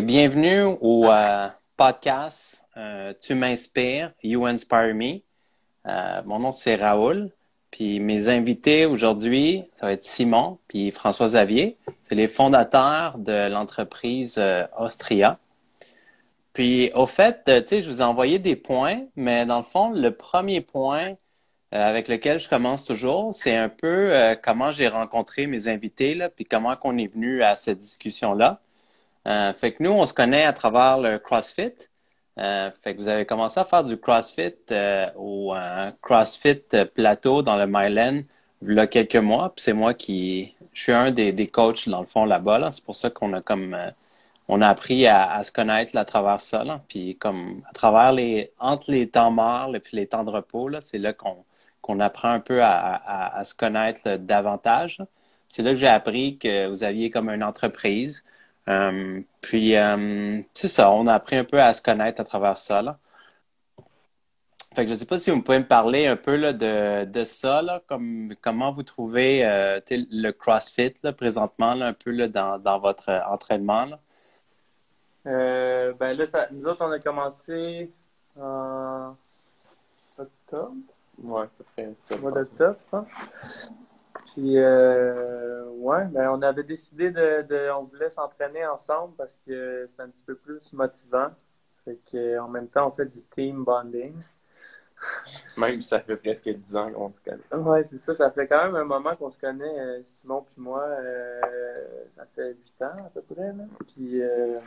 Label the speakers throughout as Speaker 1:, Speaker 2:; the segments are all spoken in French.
Speaker 1: bienvenue au euh, podcast euh, Tu m'inspires, You Inspire Me. Euh, mon nom c'est Raoul. Puis mes invités aujourd'hui, ça va être Simon puis François Xavier. C'est les fondateurs de l'entreprise Austria. Puis au fait, tu sais, je vous ai envoyé des points, mais dans le fond, le premier point avec lequel je commence toujours, c'est un peu comment j'ai rencontré mes invités, là, puis comment qu'on est venu à cette discussion-là. Euh, fait que nous, on se connaît à travers le CrossFit. Euh, fait que vous avez commencé à faire du CrossFit euh, au CrossFit Plateau dans le Myland il y a quelques mois. Puis c'est moi qui, je suis un des, des coachs dans le fond là-bas. C'est pour ça qu'on a comme, on a appris à, se connaître à travers ça. Là. Puis comme à travers les, entre les temps morts et puis les temps de repos, là, c'est là qu'on qu'on apprend un peu à, à, à se connaître davantage. C'est là que j'ai appris que vous aviez comme une entreprise euh, puis, euh, c'est ça, on a appris un peu à se connaître à travers ça. Là. Fait que je ne sais pas si vous pouvez me parler un peu là, de, de ça, là, comme, comment vous trouvez euh, le CrossFit là, présentement, là, un peu là, dans, dans votre entraînement. Là?
Speaker 2: Euh, ben là, ça, nous autres, on a commencé en octobre.
Speaker 1: Ouais,
Speaker 2: peut-être. Mois d'octobre, je pense. Puis, euh, ouais, ben, on avait décidé de, de on voulait s'entraîner ensemble parce que c'était un petit peu plus motivant. Fait que, en même temps, on fait du team bonding.
Speaker 1: Même si ça fait presque 10 ans qu'on se connaît.
Speaker 2: Ouais, c'est ça. Ça fait quand même un moment qu'on se connaît, euh, Simon puis moi. Euh, ça fait 8 ans à peu près. Là. Puis, euh,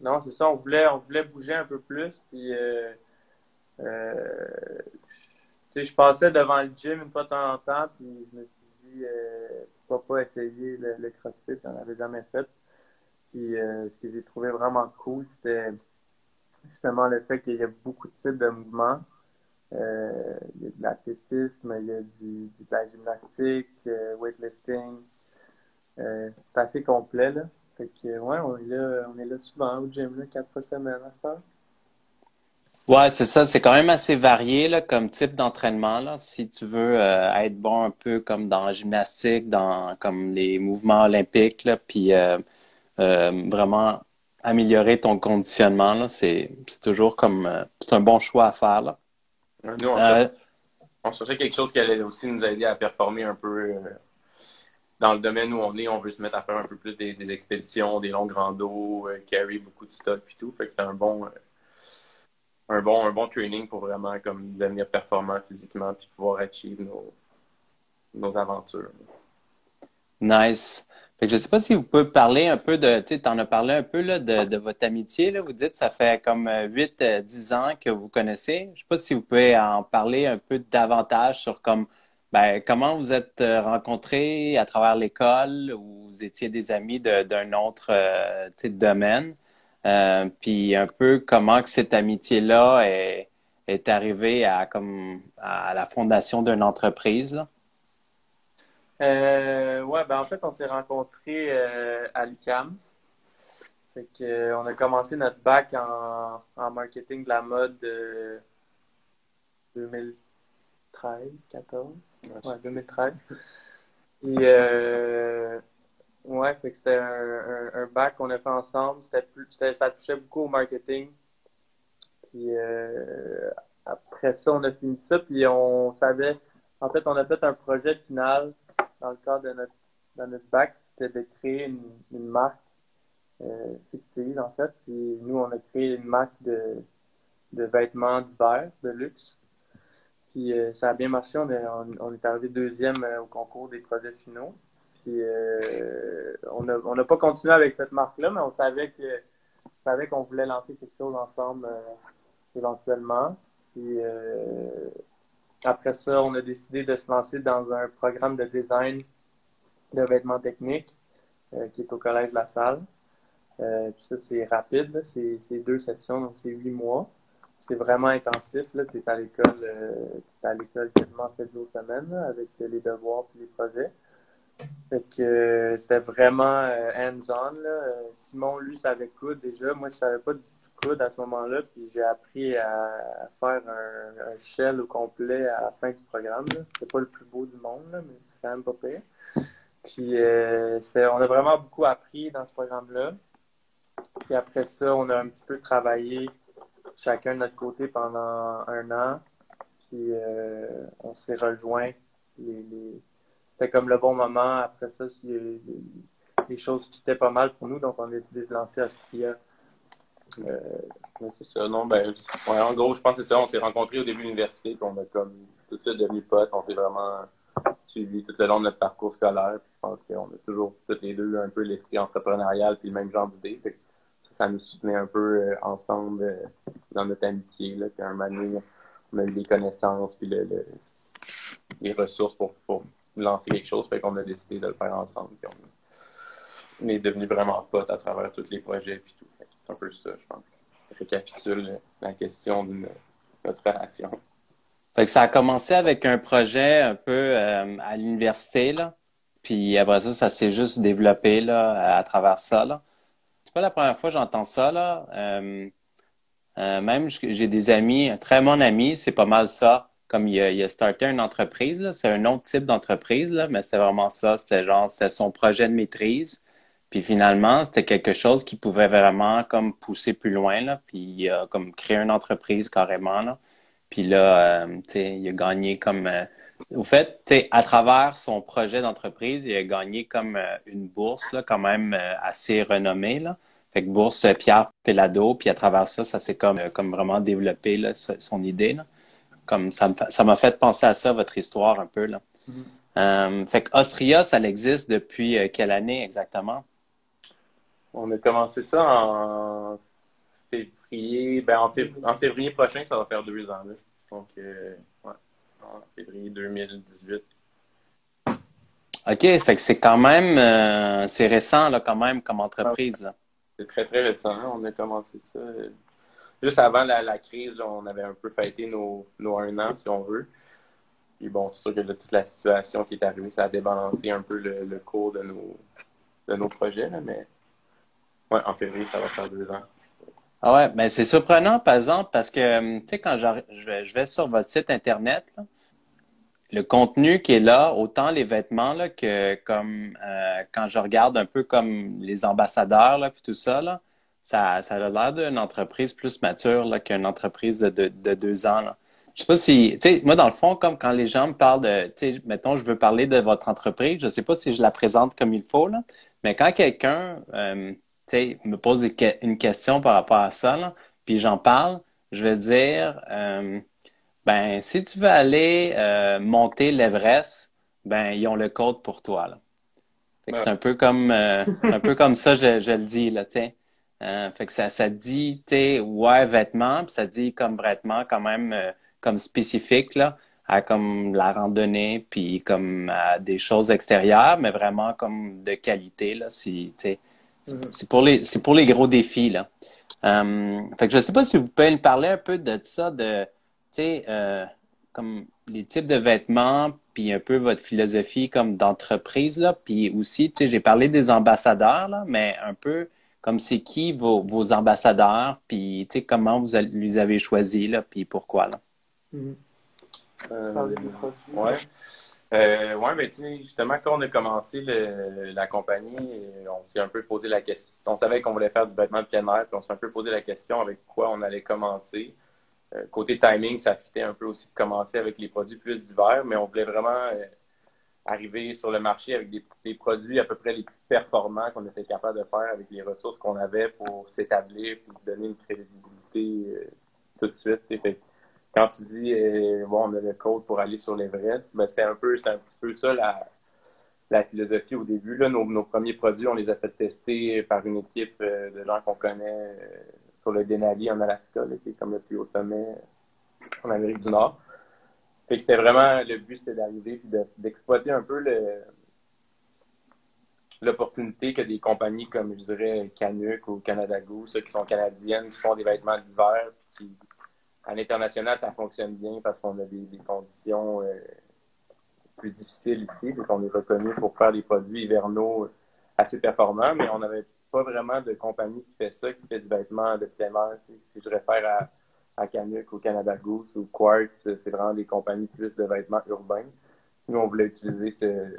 Speaker 2: non, c'est ça. On voulait, on voulait bouger un peu plus. Puis, euh, je passais devant le gym une fois de temps en temps. Puis, je me suis euh, pourquoi pas essayer le, CrossFit, j'en avais jamais fait. Puis euh, ce que j'ai trouvé vraiment cool, c'était justement le fait qu'il y a beaucoup de types de mouvements. Euh, il y a de l'athlétisme, il y a du, de la gymnastique, weightlifting. c'est assez complet, là. Fait que, ouais, on est là, on est là souvent au gym, là, quatre fois semaine à
Speaker 1: Ouais, c'est ça. C'est quand même assez varié là, comme type d'entraînement. Là. Si tu veux euh, être bon un peu comme dans la gymnastique, dans comme les mouvements olympiques, là, puis euh, euh, vraiment améliorer ton conditionnement, là, c'est, c'est toujours comme c'est un bon choix à faire. Là.
Speaker 3: Nous, on, on, cherchait quelque chose qui allait aussi nous aider à performer un peu dans le domaine où on est. On veut se mettre à faire un peu plus des, des expéditions, des longs randos, carry beaucoup de stock et tout. Fait que c'est un bon un bon, un bon training pour vraiment comme devenir performant physiquement puis pouvoir achieve nos, nos aventures.
Speaker 1: Nice. Je ne sais pas si vous pouvez parler un peu de, tu en as parlé un peu là, de, de votre amitié. Là. Vous dites que ça fait comme 8-10 euh, ans que vous connaissez. Je ne sais pas si vous pouvez en parler un peu davantage sur comme ben, comment vous êtes euh, rencontrés à travers l'école ou vous étiez des amis d'un autre euh, domaine. Euh, puis un peu comment que cette amitié-là est, est arrivée à, comme, à la fondation d'une entreprise. Là.
Speaker 2: Euh, ouais, ben en fait, on s'est rencontrés euh, à l'UCAM. Fait que, euh, on a commencé notre bac en, en marketing de la mode 2013, 14. Ouais, 2013. Et euh, Ouais, fait que c'était un, un, bac qu'on a fait ensemble. C'était plus, ça touchait beaucoup au marketing. Puis euh, après ça, on a fini ça, puis on savait. En fait, on a fait un projet final dans le cadre de notre, de notre bac, c'était de créer une, une marque euh, fictive, en fait. Puis nous, on a créé une marque de, de vêtements d'hiver, de luxe. Puis euh, ça a bien marché. On est, on est arrivé deuxième euh, au concours des projets finaux. Puis euh, on n'a pas continué avec cette marque-là, mais on savait que qu'on voulait lancer quelque chose ensemble euh, éventuellement. Puis euh, après ça, on a décidé de se lancer dans un programme de design de vêtements techniques qui est au Collège La Salle. puis ça, c'est rapide, c'est deux sessions, donc c'est huit mois. C'est vraiment intensif. Tu es à l'école à l'école quasiment sept jours semaine avec les devoirs et les projets. Fait que euh, c'était vraiment euh, hands-on. Euh, Simon, lui, savait coudre déjà. Moi, je savais pas du tout coudre à ce moment-là. Puis j'ai appris à, faire un, shell au complet à la fin du programme. C'est pas le plus beau du monde, mais c'est quand même pas pire. Puis on a vraiment beaucoup appris dans ce programme-là. Puis après ça, on a un petit peu travaillé chacun de notre côté pendant un an. Puis euh, on s'est rejoints. C'était comme le bon moment. Après ça, les, les choses étaient pas mal pour nous, donc on a décidé de se lancer à Stria.
Speaker 3: Euh, c'est ça, non, ben, en gros, je pense que c'est ça. On s'est rencontrés au début de l'université, puis on a comme tout de suite devenu potes. On s'est vraiment suivi tout le long de notre parcours scolaire. je pense qu'on a toujours, tous les deux, un peu l'esprit entrepreneurial puis le même genre d'idée. Ça, nous soutenait un peu euh, ensemble euh, dans notre amitié. Là, puis un moment on a eu les connaissances puis les ressources pour lancer quelque chose. Fait qu'on a décidé de le faire ensemble. on, est devenus vraiment potes à travers tous les projets puis tout. C'est un peu ça, je pense. Ça récapitule la question de notre relation.
Speaker 1: Fait que ça a commencé avec un projet un peu euh, à l'université, là. Puis après ça, ça s'est juste développé là, à travers ça. Là. C'est pas la première fois que j'entends ça. Là. Euh, euh, même j'ai des amis, un très bon ami, c'est pas mal ça. Comme il a, starté une entreprise, c'est un autre type d'entreprise, mais c'était vraiment ça. C'était genre, c'était son projet de maîtrise. Puis finalement, c'était quelque chose qui pouvait vraiment comme pousser plus loin, là, puis il comme créé une entreprise carrément. Là. Puis là, euh, il a gagné comme. Euh, au fait, à travers son projet d'entreprise, il a gagné comme euh, une bourse là, quand même assez renommée. Là. Fait que bourse Pierre Pelado, puis à travers ça, ça s'est comme, comme vraiment développé là, son idée. Là. Comme ça m'a fait penser à ça, votre histoire un peu. Là. Mm-hmm. fait que Austria, ça existe depuis quelle année exactement?
Speaker 3: On a commencé ça en février. Ben, en, février, prochain, ça va faire deux ans. Donc, euh, ouais, en février 2018. OK,
Speaker 1: fait que c'est quand même euh, c'est récent là, quand même comme entreprise.
Speaker 3: C'est très très récent. Hein. On a commencé ça. Juste avant la, crise, on avait un peu fêté nos, un an, si on veut. Puis bon, c'est sûr que toute la situation qui est arrivée, ça a débalancé un peu le, cours de nos, de nos projets, mais ouais, en février, ça va faire deux ans.
Speaker 1: Ah ouais, mais c'est surprenant, par exemple, parce que, hum, tu sais, quand je vais, je vais sur votre site Internet, le contenu qui est là, autant les vêtements, là, que comme euh, quand je regarde un peu comme les ambassadeurs, là, puis tout ça, là, ça, ça a l'air d'une entreprise plus mature là, qu'une entreprise de, de, deux ans. Là. Je sais pas si, tu sais, moi, dans le fond, comme quand les gens me parlent de, tu sais, mettons, je veux parler de votre entreprise, je sais pas si je la présente comme il faut, là, mais quand quelqu'un... Euh, me pose une question par rapport à ça, puis j'en parle, je vais dire, euh, ben, si tu veux aller euh, monter l'Everest, ben, ils ont le code pour toi. Là. C'est un peu comme un peu comme ça, je, je, le dis, là, fait que ça, ça dit, tu ouais, vêtements, puis ça dit comme vêtements quand même comme spécifique, là, à comme la randonnée, puis comme à des choses extérieures, mais vraiment comme de qualité, là, si, tu Mhm. C'est pour les c'est pour les gros défis là. Euh, fait que je sais pas si vous pouvez me parler un peu de ça, de tu sais euh, comme les types de vêtements, puis un peu votre philosophie comme d'entreprise là, puis aussi tu sais j'ai parlé des ambassadeurs là, mais un peu comme c'est qui vos, vos ambassadeurs, puis tu sais comment vous les avez choisis là, puis pourquoi là.
Speaker 3: Mhm. Euh, ouais. Euh, oui, mais justement, quand on a commencé la compagnie, on s'est un peu posé la question. On savait qu'on voulait faire du vêtement de plein air, puis on s'est un peu posé la question avec quoi on allait commencer. Euh, côté timing, ça fitait un peu aussi de commencer avec les produits plus divers, mais on voulait vraiment euh, arriver sur le marché avec des, produits à peu près les plus performants qu'on était capable de faire avec les ressources qu'on avait pour s'établir et donner une crédibilité tout de suite quand tu dis euh, bon, on a le code pour aller sur l'Everest, ben, c'est un peu, un petit peu ça la, philosophie au début. Là, nos, premiers produits, on les a fait tester par une équipe euh, de gens qu'on connaît euh, sur le Denali en Alaska, qui est comme le plus haut sommet en Amérique du Nord. Fait que c'était vraiment le but, c'était d'arriver et d'exploiter un peu l'opportunité que des compagnies comme je dirais Canuck ou Canada Goose, qui sont canadiennes, qui font des vêtements d'hiver, qui à l'international, ça fonctionne bien parce qu'on a des, conditions euh, plus difficiles ici. Donc, on est reconnu pour faire des produits hivernaux assez performants, mais on n'avait pas vraiment de compagnie qui fait ça, qui fait du vêtement de plein. Si je réfère à, à Canuck ou Canada Goose ou Quartz, c'est vraiment des compagnies plus de vêtements urbains. Nous, on voulait utiliser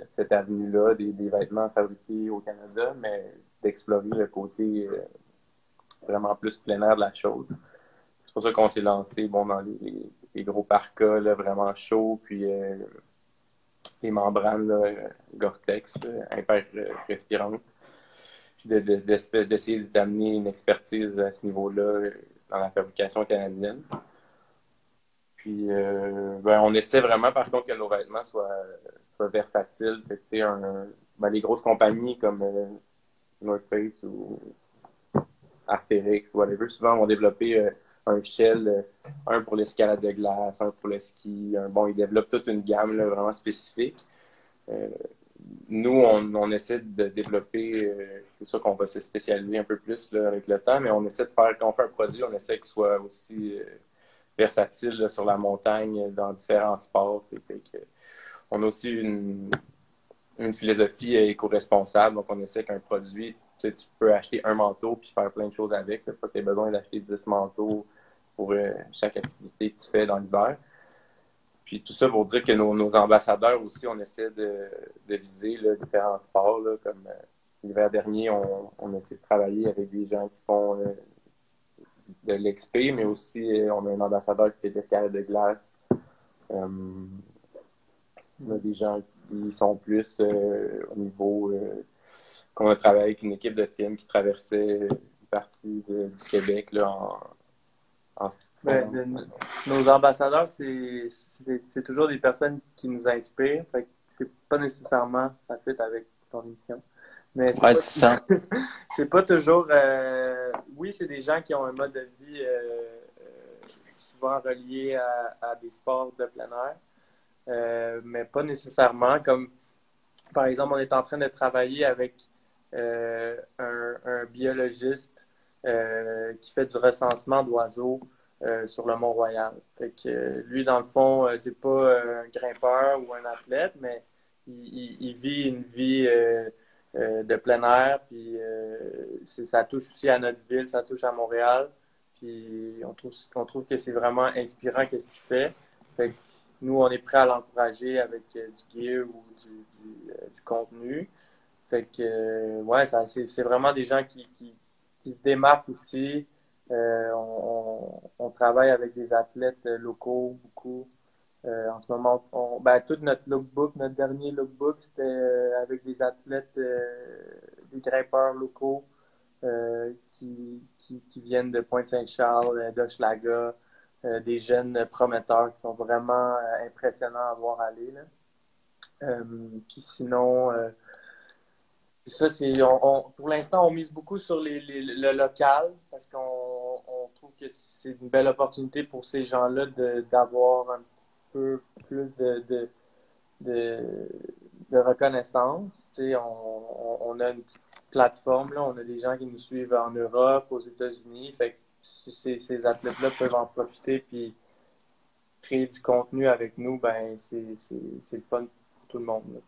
Speaker 3: cette avenue-là, des, vêtements fabriqués au Canada, mais d'explorer le côté euh, vraiment plus plein air de la chose. C'est pour ça qu'on s'est lancé bon, dans les, gros parkas vraiment chauds, puis les membranes Gore-Tex, hyper respirantes. Puis d'essayer d'amener une expertise à ce niveau-là dans la fabrication canadienne. Puis, euh, ben, on essaie vraiment, par contre, que nos vêtements soient, versatiles. un, ben, les grosses compagnies comme euh, North Face ou Arc'teryx, whatever, souvent vont développer euh, un shell, un pour l'escalade de glace, un pour le ski. bon, ils développent toute une gamme vraiment spécifique. nous, on, essaie de développer, c'est sûr qu'on va se spécialiser un peu plus avec le temps, mais on essaie de faire, quand on fait un produit, on essaie qu'il soit aussi versatile sur la montagne dans différents sports. on a aussi une, philosophie éco-responsable. Donc, on essaie qu'un produit, tu peux acheter un manteau puis faire plein de choses avec. Pas que tu besoin d'acheter 10 manteaux pour euh, chaque activité que tu fais dans l'hiver. Puis tout ça pour dire que nos, ambassadeurs aussi, on essaie de, viser différents sports. comme euh, l'hiver dernier, on, on, a essayé de travailler avec des gens qui font euh, de l'XP, mais aussi euh, on a un ambassadeur qui fait des carrés de glace. Euh, on a des gens qui sont plus au niveau qu'on a travaillé avec une équipe de team qui traversait une partie du Québec là, en,
Speaker 2: en ben, nos ambassadeurs, c'est toujours des personnes qui nous inspirent. c'est pas nécessairement ça fait avec ton émission. Mais c'est pas, c'est pas toujours. Euh, oui, c'est des gens qui ont un mode de vie euh, euh, souvent relié à, des sports de plein air, mais pas nécessairement. Comme par exemple, on est en train de travailler avec un, un, biologiste qui fait du recensement d'oiseaux sur le Mont-Royal. Fait que lui, dans le fond, c'est pas un grimpeur ou un athlète, mais il, il vit une vie euh, de plein air. Puis euh, ça touche aussi à notre ville, ça touche à Montréal. Puis on trouve, on trouve que c'est vraiment inspirant qu'est-ce qu'il fait. fait nous, on est prêt à l'encourager avec euh, du gear ou du, du, contenu. Fait que, ouais, c'est vraiment des gens qui, qui, se démarquent aussi. on, travaille avec des athlètes locaux beaucoup. Euh, en ce moment, ben, tout notre lookbook, notre dernier lookbook, c'était euh, avec des athlètes, euh, des grimpeurs locaux qui, viennent de Pointe-Saint-Charles, d'Hochelaga, des jeunes prometteurs qui sont vraiment impressionnants à voir aller. Là. sinon, ça, c'est, pour l'instant, on mise beaucoup sur les, le local parce qu'on on trouve que c'est une belle opportunité pour ces gens-là d'avoir un plus de, reconnaissance. On, on, a une petite plateforme, là, on a des gens qui nous suivent en Europe, aux États-Unis. Fait si ces, athlètes-là peuvent en profiter puis créer du contenu avec nous, ben c'est le fun pour tout le monde.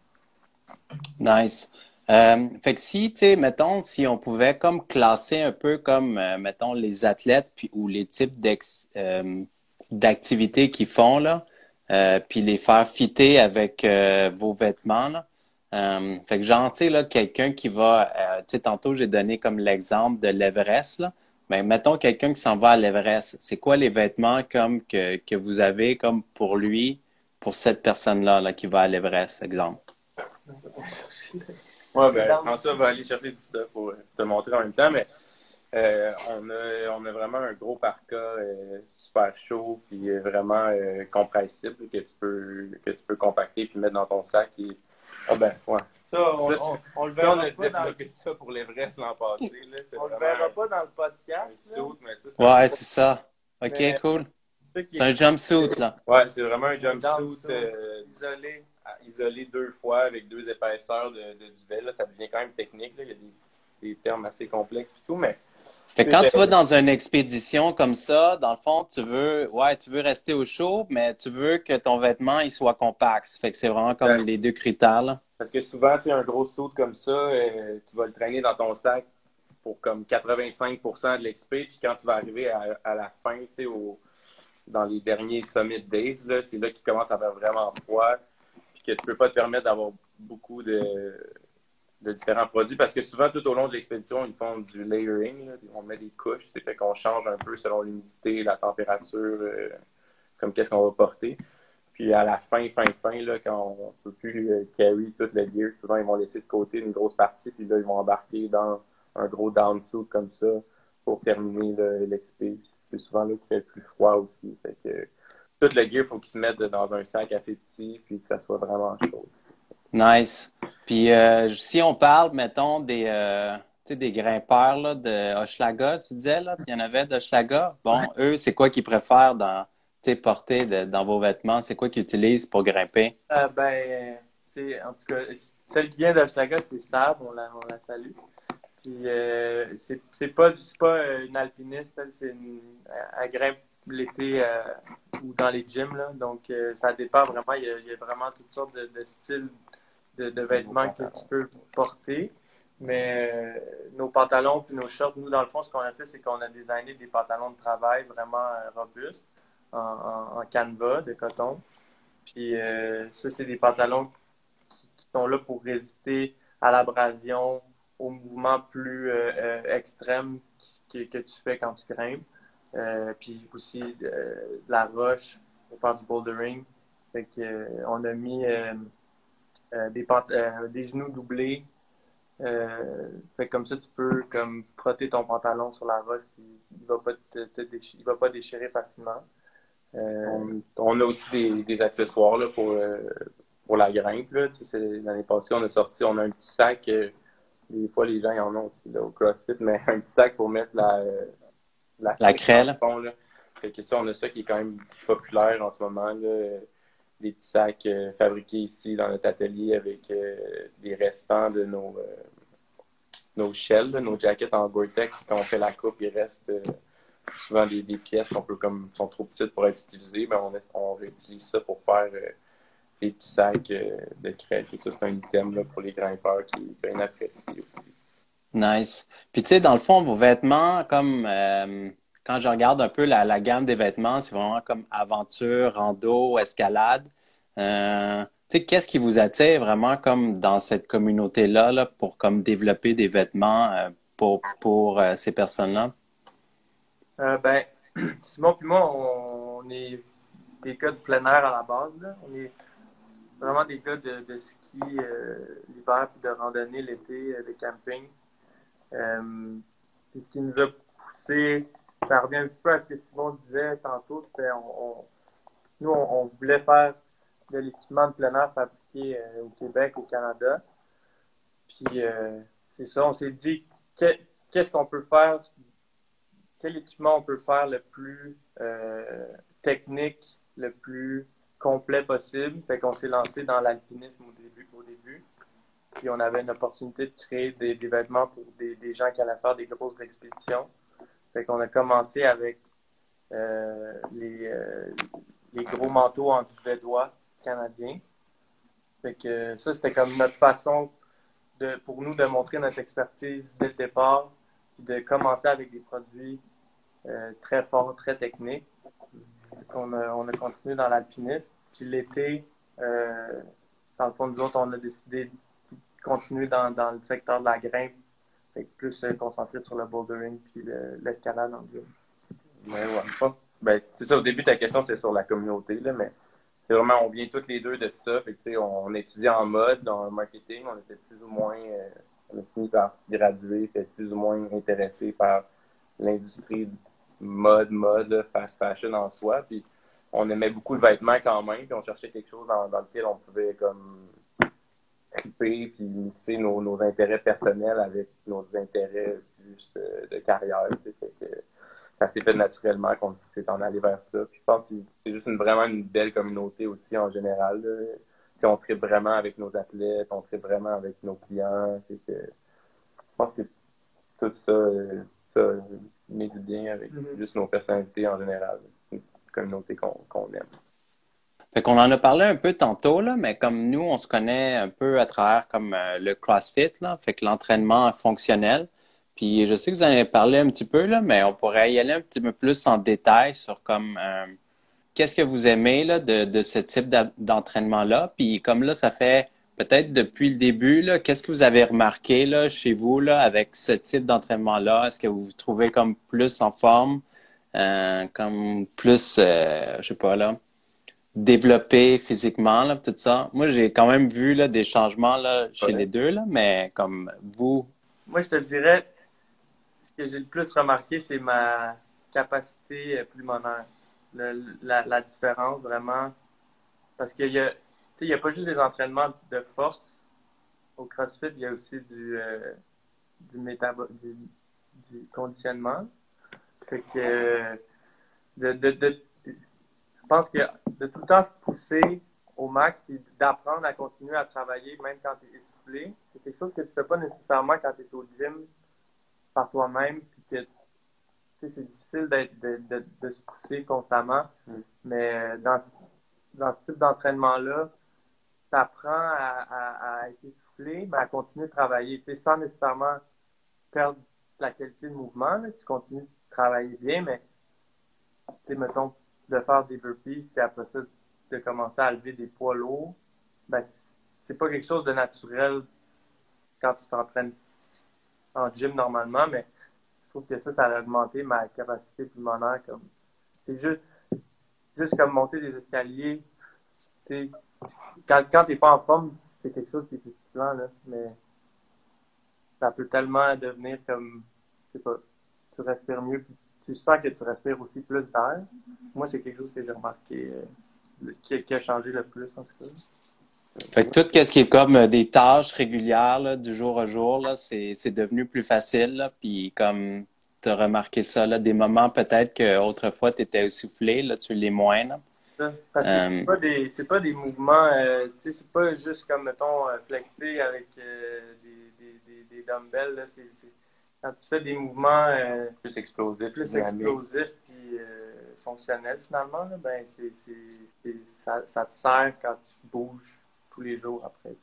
Speaker 1: Nice. Euh, fait que si, tu sais, mettons, si on pouvait comme classer un peu comme, euh, mettons, les athlètes puis, ou les types euh, d'activités qu'ils font, là, euh, puis les faire fitter avec euh, vos vêtements. Euh, fait que genre, tu sais, quelqu'un qui va, tu sais, tantôt j'ai donné comme l'exemple de l'Everest. Mais ben, mettons quelqu'un qui s'en va à l'Everest. C'est quoi les vêtements comme que, que vous avez comme pour lui, pour cette personne-là là, qui va à l'Everest, exemple?
Speaker 3: Ouais, ben, François va aller chercher du stuff pour te montrer en même temps, mais euh, on, a, on a vraiment un gros parka euh, super chaud puis vraiment euh, compressible que tu peux que tu peux compacter puis mettre dans ton sac. Et... Ah ben, ouais.
Speaker 2: Ça, on, on, on, le verra on a
Speaker 3: pas développé dans... ça pour l'Everest l'an passé. Là.
Speaker 2: On le verra pas dans le podcast.
Speaker 1: ça, ouais, c'est ça. OK, cool. C'est un jumpsuit, là.
Speaker 3: Ouais, c'est vraiment un jumpsuit isolé. isolé deux fois avec deux épaisseurs de, de duvet. Là. Ça devient quand même technique. Là. Il y a des, des termes assez complexes et tout, mais
Speaker 1: quand tu vas dans une expédition comme ça, dans le fond, tu veux, ouais, tu veux rester au chaud, mais tu veux que ton vêtement il soit compact. Fait que c'est vraiment comme les deux critères.
Speaker 3: Parce que souvent, tu as un gros saut comme ça, euh, tu vas le traîner dans ton sac pour comme 85% de l'expé, puis quand tu vas arriver à, la fin, tu sais, dans les derniers Summit Days, c'est là qu'il commence à faire vraiment froid, puis que tu peux pas te permettre d'avoir beaucoup de de différents produits parce que souvent, tout au long de l'expédition, ils font du layering. On met des couches. C'est fait qu'on change un peu selon l'humidité, la température, euh, comme qu'est-ce qu'on va porter. Puis à la fin, fin, fin, là, quand on ne peut plus euh, carry tout le gear, souvent ils vont laisser de côté une grosse partie, puis là, ils vont embarquer dans un gros downsuit comme ça pour terminer l'expé. C'est souvent là qu'il fait le plus froid aussi. Fait que tout le gear, faut qu'il se mette dans un sac assez petit, puis que ça soit vraiment chaud.
Speaker 1: Nice. Puis euh, si on parle, mettons, des, euh, des grimpeurs là, de Hochelaga, tu disais, là, il y en avait d'Hochelaga? Bon, eux, c'est quoi qu'ils préfèrent dans, porter dans vos vêtements? C'est quoi qu'ils utilisent pour grimper?
Speaker 2: Euh, ben, en tout cas, celle qui vient d'Hochelaga, c'est Sab, on la, on la salue. Puis euh, c'est, pas, c'est pas une alpiniste, c'est une, elle grimpe l'été euh, ou dans les gyms. Là. Donc, euh, ça dépend vraiment. Il y, a, il y, a, vraiment toutes sortes de, de styles de, vêtements que tu peux porter. Mais euh, nos pantalons puis nos shorts, nous, dans le fond, ce qu'on a fait, c'est qu'on a designé des pantalons de travail vraiment robustes en, en, canevas de coton. Puis euh, ça, c'est des pantalons qui, sont là pour résister à l'abrasion, aux mouvements plus extrêmes que, que, tu fais quand tu grimpes. Puis aussi de la roche pour faire du bouldering. Fait que, on a mis euh, des, euh, des genoux doublés. Euh, fait comme ça, tu peux comme frotter ton pantalon sur la roche, puis il va va pas déchirer facilement.
Speaker 3: On, a aussi des, accessoires là, pour, pour la grimpe. L'année passée, on a sorti, on a un petit sac. des fois, les gens y en ont aussi au CrossFit, mais un petit sac pour mettre la,
Speaker 1: la, la crêle.
Speaker 3: Fait que ça, on a ça qui est quand même populaire en ce moment. Là des petits sacs euh, fabriqués ici dans notre atelier avec euh, des restants de nos, euh, nos shells, nos jackets en Gore-Tex. Quand on fait la coupe, il reste souvent des, pièces qu'on peut comme sont trop petites pour être utilisées, mais on, on réutilise ça pour faire des petits sacs de crêpes. Ça, c'est un item pour les grimpeurs qui est bien apprécié aussi.
Speaker 1: Nice. Puis tu sais, dans le fond, vos vêtements, comme quand je regarde un peu la, gamme des vêtements, c'est vraiment comme aventure, rando, escalade. Euh, qu'est-ce qui vous attire vraiment comme dans cette communauté-là là, pour comme développer des vêtements euh, pour, pour euh, ces personnes-là?
Speaker 2: ben, Simon et moi, on, est des gars de plein air à la base. On est vraiment des gars de, ski l'hiver puis de randonnée l'été, de camping. Ce qui nous a poussé ça revient un peu à ce que Simon disait tantôt. On, nous, on, voulait faire de l'équipement de plein air fabriqué euh, au Québec, au Canada. Puis euh, c'est ça, on s'est dit qu'est-ce qu'on peut faire, quel équipement on peut faire le plus euh, technique, le plus complet possible. Fait qu'on s'est lancé dans l'alpinisme au début, au début. Puis on avait une opportunité de créer des, vêtements pour des, gens qui allaient faire des grosses expéditions. Fait qu'on a commencé avec euh, les, euh, les, gros manteaux en suédois canadiens. Fait que ça, c'était comme notre façon pour nous de montrer notre expertise dès le départ, de commencer avec des produits euh, très forts, très techniques. On a, on a continué dans l'alpinisme. Puis l'été, dans le fond, nous autres, on a décidé continuer dans, dans le secteur de la grimpe plus euh, concentré sur le bouldering puis l'escalade en gym.
Speaker 3: Ouais, ouais. Ben, c'est ça, au début, ta question, c'est sur la communauté, là, mais c'est vraiment, on vient toutes les deux de ça. Fait on, on étudie en mode, dans le marketing, on était plus ou moins, euh, on a fini par graduer, fait plus ou moins intéressé par l'industrie mode, mode, fast fashion en soi. Puis on aimait beaucoup le vêtement quand même, puis on cherchait quelque chose dans, dans lequel on pouvait comme triper puis mixer nos, nos, intérêts personnels avec nos intérêts plus euh, de carrière. ça s'est fait naturellement qu'on s'est en allé vers ça. Puis je pense que c'est juste une, vraiment une belle communauté aussi en général. On tripe vraiment avec nos athlètes, on tripe vraiment avec nos clients. Que, je pense que tout ça, euh, ça met du bien avec mm-hmm. juste nos personnalités en général. Une communauté qu'on aime.
Speaker 1: Fait qu'on en a parlé un peu tantôt, là, mais comme nous, on se connaît un peu à travers comme euh, le CrossFit, là, fait que l'entraînement fonctionnel. Puis je sais que vous en avez parlé un petit peu, là, mais on pourrait y aller un petit peu plus en détail sur comme euh, qu'est-ce que vous aimez là, de, ce type d'entraînement-là. Puis comme là, ça fait peut-être depuis le début, là, qu'est-ce que vous avez remarqué là, chez vous là, avec ce type d'entraînement-là? Est-ce que vous vous trouvez comme plus en forme, euh, comme plus, je sais pas là, développé physiquement, là, tout ça? Moi, j'ai quand même vu là, des changements là, chez les deux, là, mais comme vous.
Speaker 2: Moi, je te dirais, ce que j'ai le plus remarqué, c'est ma capacité pulmonaire. la, la différence vraiment. Parce qu'il y a il a pas juste des entraînements de force. Au CrossFit, il y a aussi du, euh, du, du, conditionnement. Fait que, de, de, de, je pense que de tout le temps se pousser au max et d'apprendre à continuer à travailler même quand tu es essoufflé, c'est quelque chose que tu ne fais pas nécessairement quand tu es au gym par toi-même. Puis que c'est difficile de, de, de, se pousser constamment. Mm. Mais dans, dans ce type d'entraînement-là, tu apprends à, à, être essoufflé, mais à continuer de travailler, sans nécessairement perdre la qualité de mouvement. Tu continues de travailler bien, mais tu sais, mettons, de faire des burpees, puis après ça, de commencer à lever des poids lourds, ben, c'est pas quelque chose de naturel quand tu t'entraînes en gym normalement, mais je trouve que ça, ça a augmenté ma capacité pulmonaire. Comme, c'est juste, juste comme monter des escaliers, quand, quand tu n'es pas en forme, c'est quelque chose qui est stimulant, là, mais ça peut tellement devenir comme, je sais pas, tu respires mieux, puis tu sens que tu respires aussi plus d'air. Moi, c'est quelque chose que j'ai remarqué, euh, qui, a changé le plus en ce cas.
Speaker 1: Fait que tout ce qui est comme euh, des tâches régulières là, du jour au jour, là, c'est, c'est devenu plus facile. Là, puis comme tu as remarqué ça, là, des moments peut-être qu'autrefois tu étais essoufflé, là, tu l'es moins. Là.
Speaker 2: Parce que c'est euh, pas des c'est pas des mouvements euh, sais c'est pas juste comme mettons flexer avec des, des, des, dumbbells là c'est quand tu fais des mouvements
Speaker 3: plus explosifs
Speaker 2: plus explosifs puis fonctionnels finalement là, ben c'est ça, ça te sert quand tu bouges tous les jours après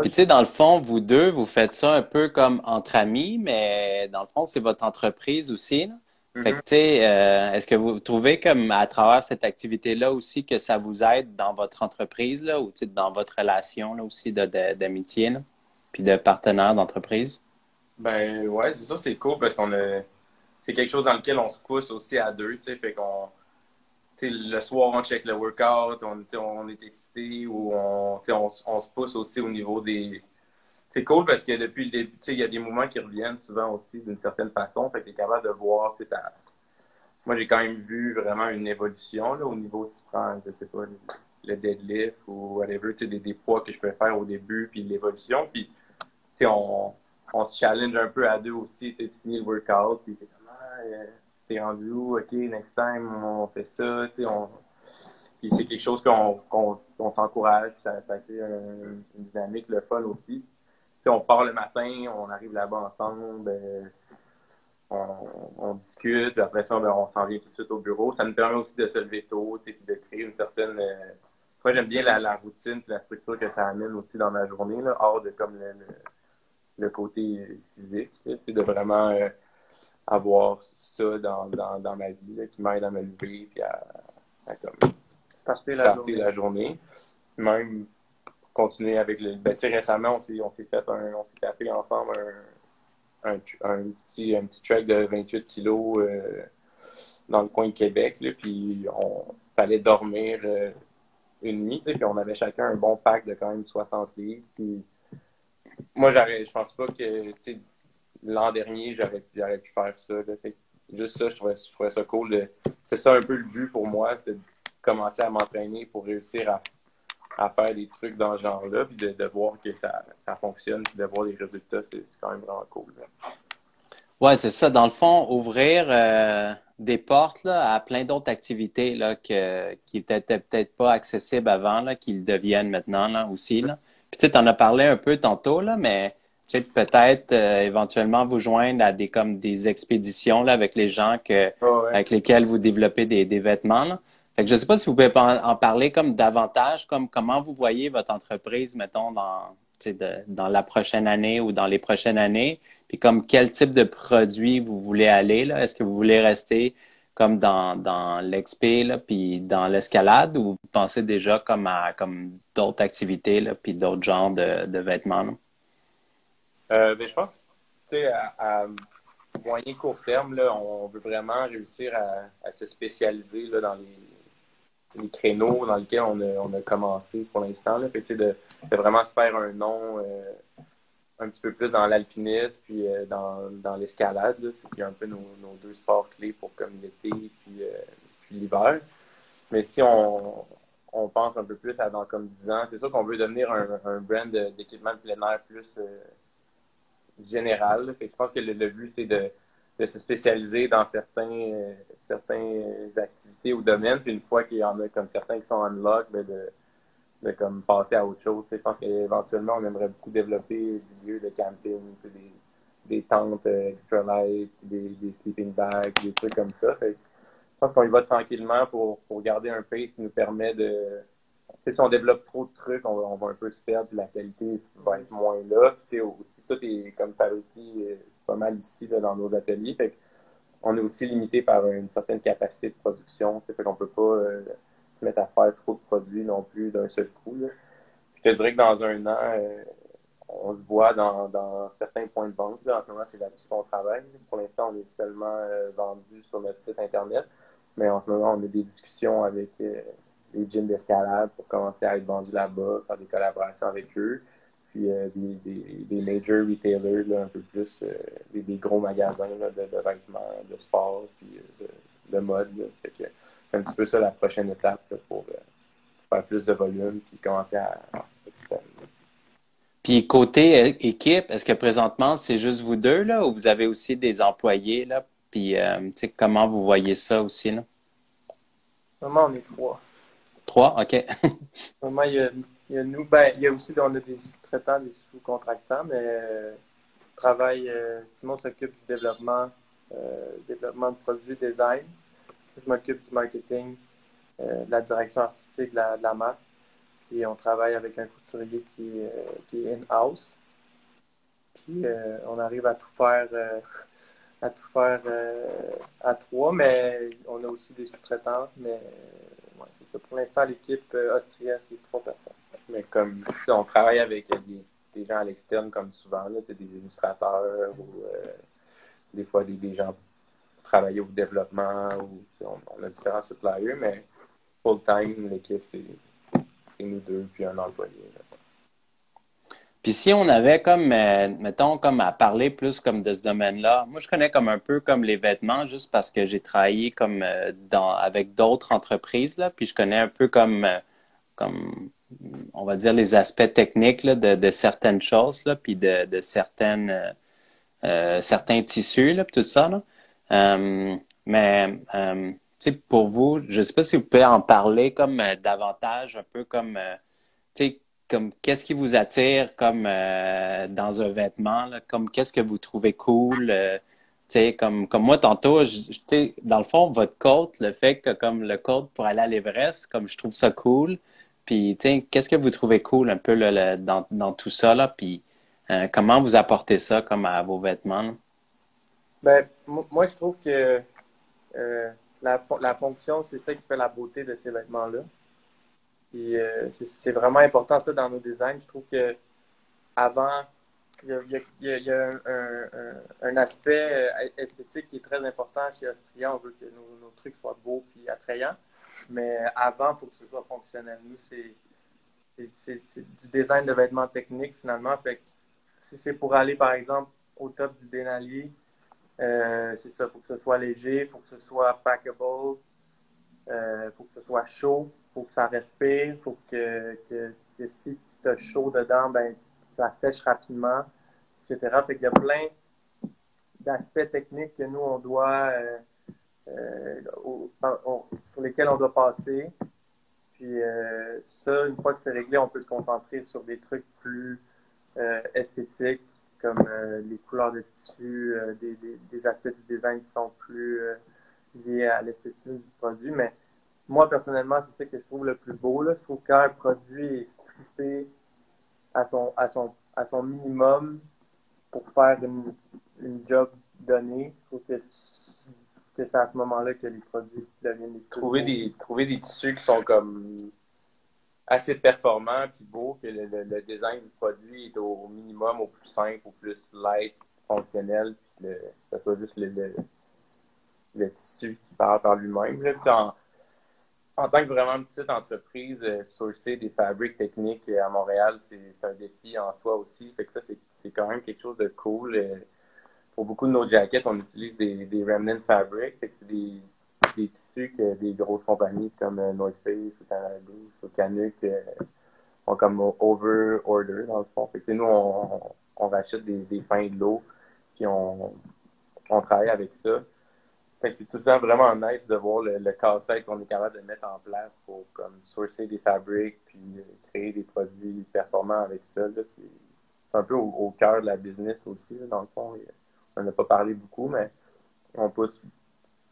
Speaker 1: Puis tu sais, dans le fond, vous deux, vous faites ça un peu comme entre amis, mais dans le fond, c'est votre entreprise aussi. Là. Fait que, mm-hmm. euh, est-ce que vous trouvez comme à travers cette activité-là aussi que ça vous aide dans votre entreprise là, ou dans votre relation là, aussi d'amitié de, puis de partenaire d'entreprise?
Speaker 3: Ben ouais, c'est ça, c'est cool parce qu'on a c'est quelque chose dans lequel on se pousse aussi à deux, tu sais, fait qu'on le soir on check le workout, on, on est excité ou on, on, on se pousse aussi au niveau des c'est cool parce que depuis le début, il y a des mouvements qui reviennent souvent aussi d'une certaine façon. Fait que tu es capable de voir, ta... moi j'ai quand même vu vraiment une évolution là, au niveau, tu prends, je sais pas, le deadlift ou whatever, tu sais, des, des, poids que je peux faire au début, puis l'évolution. Puis, tu sais, on, on se challenge un peu à deux aussi. Tu finis le workout, puis t'es comme, ah, euh, t'es rendu où? OK, next time, on fait ça. Tu on... Puis c'est quelque chose qu'on qu'on s'encourage. Ça, ça crée une dynamique, le fun aussi on part le matin, on arrive là-bas ensemble, euh, on, discute, après ça, ben, on s'en vient tout de suite au bureau. Ça nous permet aussi de se lever tôt, de créer une certaine. Euh, moi, j'aime bien la, routine la structure que ça amène aussi dans ma journée, là, hors de comme le, côté physique, de vraiment euh, avoir ça dans, ma vie qui m'aide à me lever et à, comme, starter, la, journée. la journée. Même continuer avec le. Ben, récemment, on s'est, on s'est fait un. On s'est tapé ensemble un, un, un, petit, un petit track de 28 kilos euh, dans le coin de Québec. Là, puis on fallait dormir euh, une nuit, puis on avait chacun un bon pack de quand même 60 livres. Puis moi, je pense pas que l'an dernier, j'aurais, pu faire ça. juste ça, je trouvais, ça cool. c'est ça un peu le but pour moi, c'est de commencer à m'entraîner pour réussir à faire des trucs dans ce genre-là, puis de, voir que ça, ça fonctionne, puis de voir les résultats, c'est quand même vraiment cool.
Speaker 1: Oui, c'est ça. Dans le fond, ouvrir euh, des portes là, à plein d'autres activités là, qui n'étaient peut-être pas accessibles avant, là, qu'ils deviennent maintenant là, aussi. Là. Puis tu en as parlé un peu tantôt, là, mais peut-être euh, éventuellement vous joindre à des comme des expéditions là, avec les gens que, avec lesquels vous développez des, des vêtements. Là je ne sais pas si vous pouvez en, parler comme davantage, comme comment vous voyez votre entreprise, mettons, dans, dans la prochaine année ou dans les prochaines années, puis comme quel type de produit vous voulez aller. Est-ce que vous voulez rester comme dans, dans l'XP, puis dans l'escalade, ou vous pensez déjà comme à comme d'autres activités, puis d'autres genres de, de vêtements?
Speaker 3: Euh, ben, je pense que à, à, moyen court terme, là, on veut vraiment réussir à, se spécialiser là, dans les, les, créneaux dans lesquels on a, on a commencé pour l'instant. de, de, vraiment se faire un nom euh, un petit peu plus dans l'alpinisme, puis euh, dans, dans l'escalade, qui est un peu nos, nos, deux sports clés pour comme l'été puis, euh, puis l'hiver. Mais si on, on pense un peu plus à dans comme 10 ans, c'est sûr qu'on veut devenir un, un brand d'équipement de plein air plus euh, général. je pense que le, but, c'est de, de, se spécialiser dans certains, certaines activités ou domaines, puis une fois qu'il y en a comme certains qui sont unlock, ben de de comme passer à autre chose. je pense qu'éventuellement, on aimerait beaucoup développer du lieu de camping, des, des tentes euh, extra light, des, des, sleeping bags, des trucs comme ça. je pense qu'on y va tranquillement pour, pour garder un pace qui nous permet de. si on développe trop de trucs, on va, un peu se perdre, la qualité va être moins là. Puis, aussi, tout est comme fabriqué euh, pas mal ici dans nos ateliers. Fait on est aussi limité par une certaine capacité de production. Fait qu'on peut pas. Euh, se à faire trop de produits non plus d'un seul coup. Je te dirais que dans un an, euh, on se voit dans, certains points de vente. En ce moment, c'est là-dessus qu'on travaille. Pour l'instant, on est seulement euh, vendu sur notre site Internet. Mais en ce moment, on a des discussions avec euh, les gyms d'escalade pour commencer à être vendus là-bas, faire des collaborations avec eux. Puis des, major retailers, là, un peu plus, des, gros magasins là, de, de, vêtements, de sport, puis de, de mode. Fait que, c'est un petit peu ça la prochaine étape pour euh, faire plus de volume puis commencer à, extendre.
Speaker 1: Puis côté euh, équipe, est-ce que présentement c'est juste vous deux là ou vous avez aussi des employés là? Puis euh, comment vous voyez ça aussi là?
Speaker 2: Normalement, on est trois.
Speaker 1: Trois, ok.
Speaker 2: Normalement, il y a, il y a nous, ben, il y a aussi on a des sous-traitants, des sous-contractants, mais travail, Simon s'occupe du développement, développement de produits, design je m'occupe du marketing, euh, de la direction artistique de la, marque. Puis on travaille avec un couturier qui, euh, qui est in-house. Puis euh, on arrive à tout faire à tout faire à trois, mais on a aussi des sous-traitants. Mais c'est ça. Pour l'instant, l'équipe Austria, c'est trois personnes.
Speaker 3: Mais comme on travaille avec des, gens à l'externe, comme souvent, là, des illustrateurs ou des fois des, des gens travailler au développement. Ou, on, a différents suppliers, mais full-time, l'équipe, c'est nous deux, puis un employé.
Speaker 1: Puis si on avait comme, euh, mettons, comme à parler plus comme de ce domaine-là, moi je connais comme un peu comme les vêtements, juste parce que j'ai travaillé comme euh, dans avec d'autres entreprises, là, puis je connais un peu comme, euh, comme on va dire, les aspects techniques là, de, certaines choses, là, puis de, de certaines, certains tissus, là, tout ça. Euh, mais euh, pour vous, je ne sais pas si vous pouvez en parler comme euh, davantage, un peu comme, comme qu'est-ce qui vous attire comme dans un vêtement, là, comme qu'est-ce que vous trouvez cool. comme, comme moi, tantôt, je, dans le fond, votre côte, le fait que comme le côte pour aller à l'Everest, comme je trouve ça cool. Puis, qu'est-ce que vous trouvez cool un peu là, dans, dans, tout ça, là? Puis, comment vous apportez ça comme à vos vêtements?
Speaker 2: Ben, moi, je trouve que euh, la, la fonction, c'est ça qui fait la beauté de ces vêtements-là. Et euh, c'est vraiment important, ça, dans nos designs. Je trouve que avant, il y a, un, aspect euh, esthétique qui est très important chez Astria. On veut que nos, trucs soient beaux et attrayants. Mais avant, faut que ce soit fonctionnel. Nous, c'est du design de vêtements techniques, finalement. Fait si c'est pour aller, par exemple, au top du Denali, euh, c'est ça, faut que ce soit léger, faut que ce soit packable, euh, faut que ce soit chaud, faut que ça respire, faut que, que, si tu as chaud dedans, ben, ça sèche rapidement, etc. Fait qu'il y a plein d'aspects techniques que nous, on doit, euh, euh sur lesquels on doit passer. Puis ça, une fois que c'est réglé, on peut se concentrer sur des trucs plus esthétiques, comme euh, les couleurs de tissu, euh, des, des, des, aspects du design qui sont plus euh, liés à l'esthétique du produit. Mais moi, personnellement, c'est ça que je trouve le plus beau. Là. Je trouve qu'un produit est strippé à son, à son, à son minimum pour faire une, une job donnée, je trouve que que c'est à ce moment-là que les produits deviennent les
Speaker 3: trouver des Trouver des tissus qui sont comme assez performants puis beaux, que le, design du produit est au minimum, au plus simple, au plus light, fonctionnel, puis que ce soit juste le, le, tissu qui part par lui-même. En, en, tant que vraiment petite entreprise, euh, sourcer des fabriques techniques à Montréal, c'est un défi en soi aussi. Fait que ça, c'est quand même quelque chose de cool. Euh, pour beaucoup de nos jackets, on utilise des, des remnant fabrics. C'est des, des tissus que des grosses compagnies comme euh, North Face ou Canada ou Canuck euh, ont comme over order dans le fond. Fait que nous, on, on rachète des, fins de l'eau puis on, on travaille avec ça. Fait c'est tout le temps vraiment nice de voir le, le casse-tête qu'on est capable de mettre en place pour comme sourcer des fabriques puis euh, créer des produits performants avec ça. C'est un peu au, cœur de la business aussi, dans le fond. On n'a pas parlé beaucoup, mais on pousse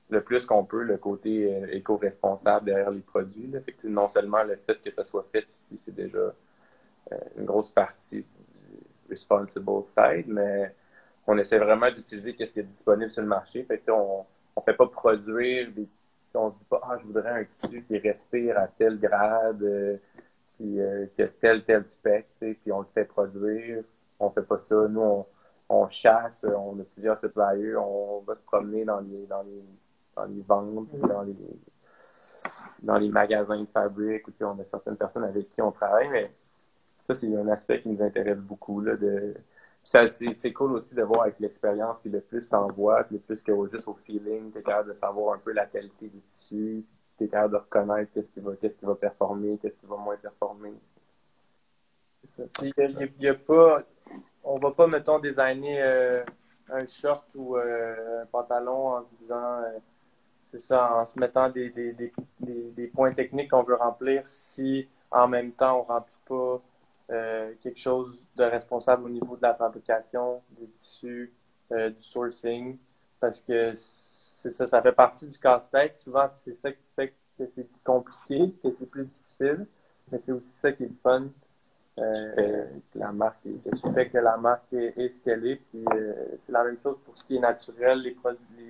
Speaker 3: le plus qu'on peut le côté euh, éco-responsable derrière les produits. Là. Fait non seulement le fait que ça soit fait ici, c'est déjà euh, une grosse partie du responsible side, mais on essaie vraiment d'utiliser ce qui est disponible sur le marché. Fait que on ne fait pas produire des on dit pas ah je voudrais un tissu qui respire à tel grade euh, puis qui a tel tel spec puis on le fait produire on fait pas ça nous on, on chasse on a plusieurs suppliers on va se promener dans les dans les dans les ventes, mm. dans les, dans les magasins de fabrique, où on a certaines personnes avec qui on travaille, mais ça, c'est un aspect qui nous intéresse beaucoup. Là, de... C'est cool aussi de voir avec l'expérience, puis le plus t'en vois, le plus que juste au feeling, t'es capable de savoir un peu la qualité du tissu, t'es capable de reconnaître qu'est-ce qui va, qu'est-ce qui va performer, qu'est-ce qui va moins performer.
Speaker 2: Il y a, pas, on va pas, mettons, designer euh, un short ou euh, un pantalon en disant euh, c'est ça, en se mettant des, des, des, des points techniques qu'on veut remplir si en même temps on ne remplit pas euh, quelque chose de responsable au niveau de la fabrication des tissus, euh, du sourcing, parce que c'est ça, ça fait partie du casse-tête. Souvent, c'est ça qui fait que c'est compliqué, que c'est plus difficile, mais c'est aussi ça qui est le fun. Euh, la marque que la marque est, ce qu'elle est. Puis euh, c'est la même chose pour ce qui est naturel. Les,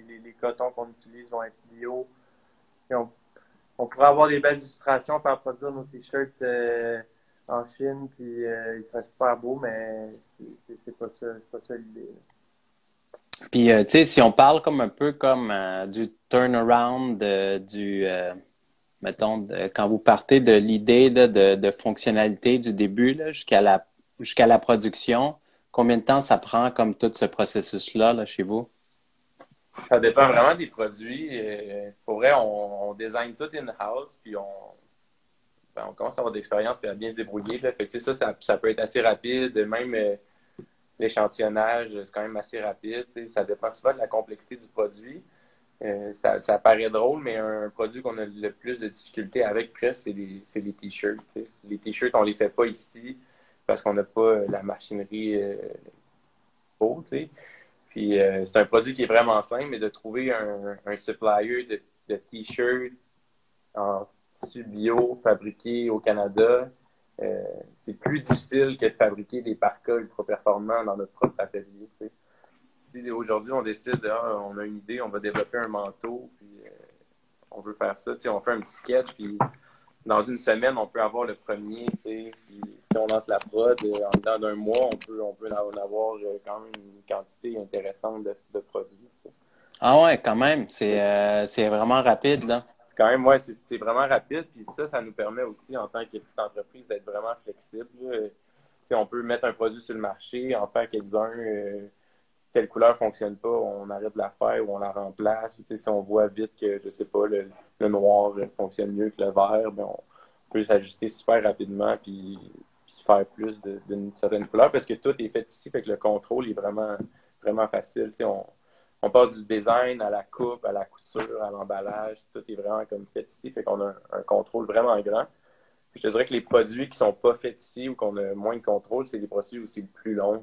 Speaker 2: les, les, cotons qu'on utilise vont être bio. on, on, pourrait avoir des belles illustrations, faire produire nos t-shirts euh, en Chine, puis ils seraient super beaux, mais c'est pas ça, pas ça l'idée.
Speaker 1: Puis, tu sais, si on parle comme un peu comme du turnaround du quand vous partez de l'idée de, fonctionnalité du début jusqu'à la, production, combien de temps ça prend comme tout ce processus-là là, chez vous?
Speaker 3: Ça dépend vraiment des produits. Euh, pour vrai, on, design tout in-house, puis on, ben, on commence à avoir d'expérience et à bien se débrouiller. Ça, peut être assez rapide. Même euh, l'échantillonnage, c'est quand même assez rapide. Ça dépend souvent de la complexité du produit. Euh, ça, paraît drôle, mais un produit qu'on a le plus de difficultés avec presque, c'est les, t-shirts. Les t-shirts, on les fait pas ici parce qu'on n'a pas la machinerie euh, pour, Puis euh, c'est un produit qui est vraiment simple, mais de trouver un, supplier de, de t-shirts en tissu bio fabriqué au Canada, c'est plus difficile que de fabriquer des parkas ultra performants dans notre propre atelier aujourd'hui on décide, ah, on a une idée, on va développer un manteau, puis euh, on veut faire ça, on fait un petit sketch, puis dans une semaine, on peut avoir le premier, puis si on lance la prod, euh, en dedans d'un mois, on peut, on peut en avoir euh, quand même une quantité intéressante de, produits.
Speaker 1: Ah ouais, quand même, c'est vraiment rapide, là.
Speaker 3: Quand même, ouais, c'est vraiment rapide, puis ça, ça nous permet aussi, en tant que petite entreprise, d'être vraiment flexible. on peut mettre un produit sur le marché, en faire quelques-uns telle couleur fonctionne pas, on arrête de la faire ou on la remplace. si on voit vite que, je sais pas, le, noir fonctionne mieux que le vert, ben on peut s'ajuster super rapidement puis, faire plus d'une certaine couleur parce que tout est fait ici, fait que le contrôle est vraiment, vraiment facile. on, on passe du design à la coupe, à la couture, à l'emballage, tout est vraiment comme fait ici, fait qu'on a un, contrôle vraiment grand. je dirais que les produits qui sont pas faits ici ou qu'on a moins de contrôle, c'est les produits aussi les plus longs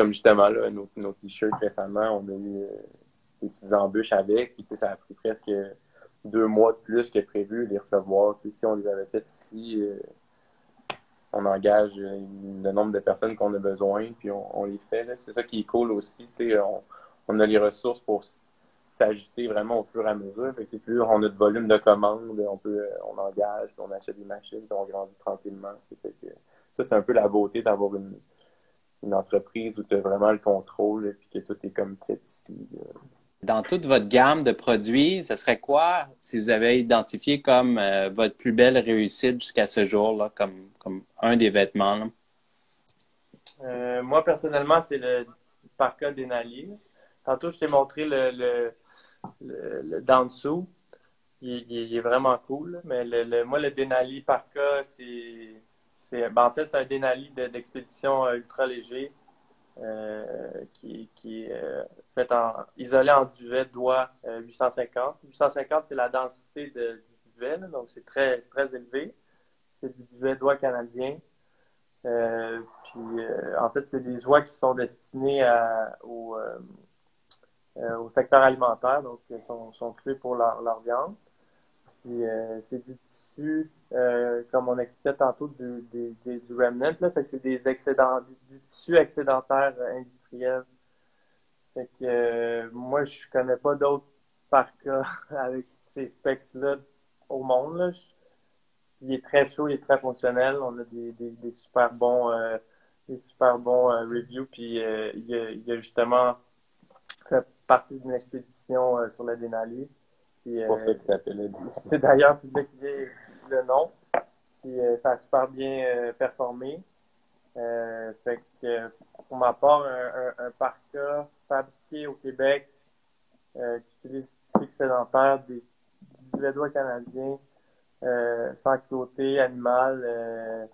Speaker 3: comme justement là, nos, nos t-shirts récemment, on a eu euh, des petites embûches avec, puis ça a pris presque deux mois de plus que prévu les recevoir. si on les avait fait ici, euh, on engage le nombre de personnes qu'on a besoin, puis on, les fait. C'est ça qui est cool aussi. On, on a les ressources pour s'ajuster vraiment au fur et à mesure. Fait que plus on a de volume de commandes, on peut on engage, on achète des machines, puis on grandit tranquillement. Ça, c'est un peu la beauté d'avoir une, une entreprise où tu as vraiment le contrôle et que tout est comme fait ici.
Speaker 1: Dans toute votre gamme de produits, ce serait quoi, si vous avez identifié comme euh, votre plus belle réussite jusqu'à ce jour, là, comme, comme un des vêtements?
Speaker 2: Euh, moi, personnellement, c'est le parka Denali. Tantôt, je t'ai montré le, le, le, dessous. Il, est vraiment cool. Mais le, moi, le Denali parka, c'est ben, en fait, c'est un Denali d'expédition euh, ultra léger euh, qui, est euh, fait en, isolé en duvet doigt 850. 850, c'est la densité de, du duvet, donc c'est très, très élevé. C'est du duvet doigt canadien. puis, en fait, c'est des oies qui sont destinées au, secteur alimentaire, donc sont, sont tués pour leur viande. Euh, c'est du tissu, euh, comme on expliquait tantôt, du, du remnant. Là, fait que c'est des excédents, du, tissu excédentaire euh, industriel. Fait que moi, je connais pas d'autres parkas avec ces specs-là au monde. Là. il est très chaud, il est très fonctionnel. On a des, des, super bons, des super bons reviews. Puis il, a, il a justement fait partie d'une expédition sur la Denali.
Speaker 3: Euh,
Speaker 2: c'est d'ailleurs c'est là qu'il est le nom. Puis euh, ça a super bien euh, performé. fait que pour ma part, un, un, parka fabriqué au Québec qui utilise des excédentaires, des, du Védois canadien, sans cloté, animal.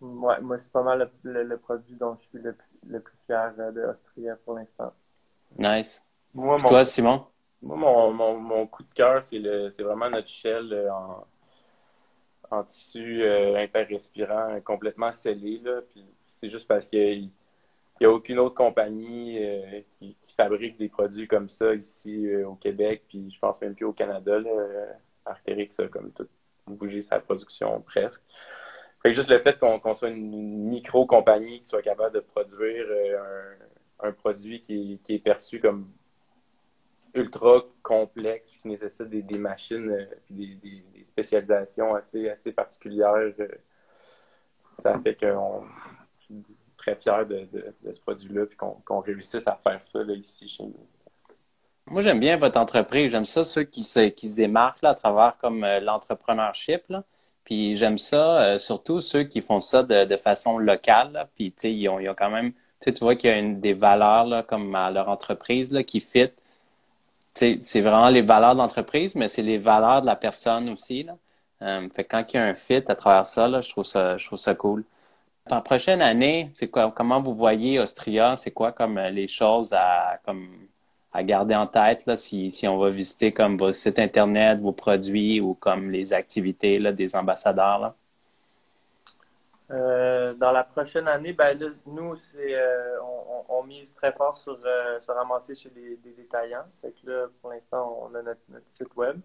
Speaker 2: moi, c'est pas mal le, produit dont je suis le, le plus fier de Austria pour l'instant.
Speaker 1: Nice. Moi, Toi, Simon?
Speaker 3: Moi, mon, mon, coup de cœur, c'est vraiment notre shell euh, en, en tissu euh, interrespirant complètement scellé. C'est juste parce qu'il n'y a aucune autre compagnie euh, qui, fabrique des produits comme ça ici euh, au Québec, puis je pense même plus au Canada. Là, a comme tout bougé sa production presque. Juste le fait qu'on soit une, micro-compagnie qui soit capable de produire un, un, produit qui, qui, est perçu comme ultra complexe qui nécessite des, machines euh, des, spécialisations assez, assez particulières. Euh, ça fait que je suis très fier de, ce produit-là et qu'on réussisse à faire ça là, ici chez nous.
Speaker 1: Moi, j'aime bien votre entreprise. J'aime ça, ceux qui se, qui se démarquent là, à travers comme euh, l'entrepreneurship. Puis j'aime ça, surtout ceux qui font ça de, façon locale. Puis, tu sais, ils ont, quand même, vois qu'il y a des valeurs là, comme à leur entreprise là, qui fit c'est vraiment les valeurs de l'entreprise, mais c'est les valeurs de la personne aussi. Là. Euh, quand il y a un fit à travers ça, je trouve ça, cool. Prochaine année, comment vous voyez Austria? C'est quoi comme euh, les choses à, garder en tête si, on va visiter comme vos sites internet, vos produits ou comme les activités des ambassadeurs?
Speaker 2: Euh, dans la prochaine année, ben nous, c'est, euh, on, mise très fort sur euh, se ramasser chez des, détaillants. Fait que là, pour l'instant, on a notre, site web.